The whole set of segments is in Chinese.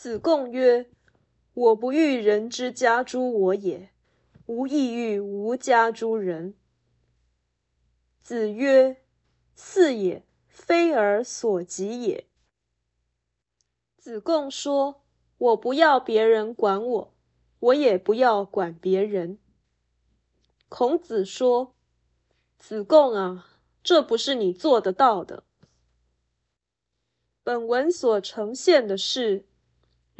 子贡曰：“我不欲人之家诸我也，吾亦欲无家诸人。”子曰：“是也，非尔所及也。”子贡说：“我不要别人管我，我也不要管别人。”孔子说：“子贡啊，这不是你做得到的。”本文所呈现的是。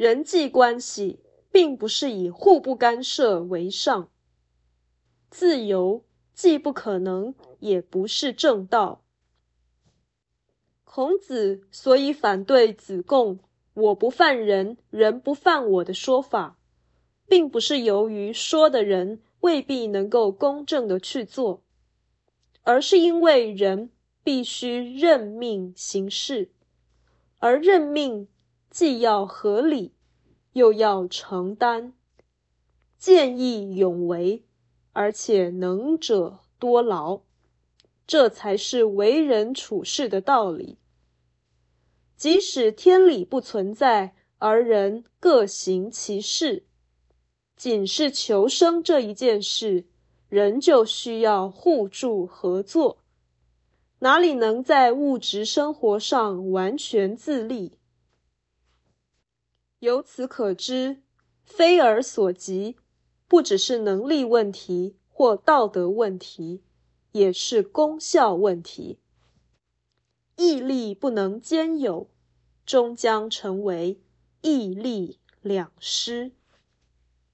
人际关系并不是以互不干涉为上，自由既不可能，也不是正道。孔子所以反对子贡“我不犯人，人不犯我”的说法，并不是由于说的人未必能够公正的去做，而是因为人必须认命行事，而认命。既要合理，又要承担，见义勇为，而且能者多劳，这才是为人处事的道理。即使天理不存在，而人各行其事，仅是求生这一件事，人就需要互助合作，哪里能在物质生活上完全自立？由此可知，非而所及，不只是能力问题或道德问题，也是功效问题。毅力不能兼有，终将成为毅力两失。